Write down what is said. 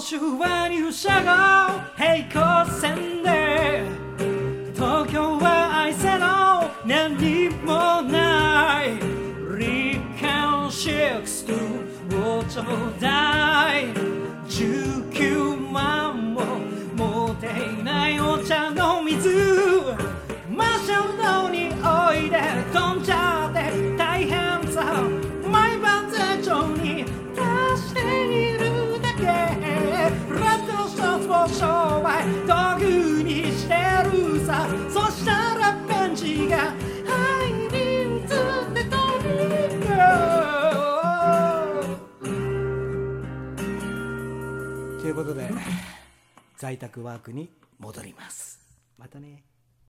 週は入社後平行線で東京は愛せの何もない。リカンシックスとをちょうだい。19万も持っていないお茶の水。を商売道具にしてるさ。そしたらベンチが愛に映って飛ぶということで在宅ワークに戻ります。またね。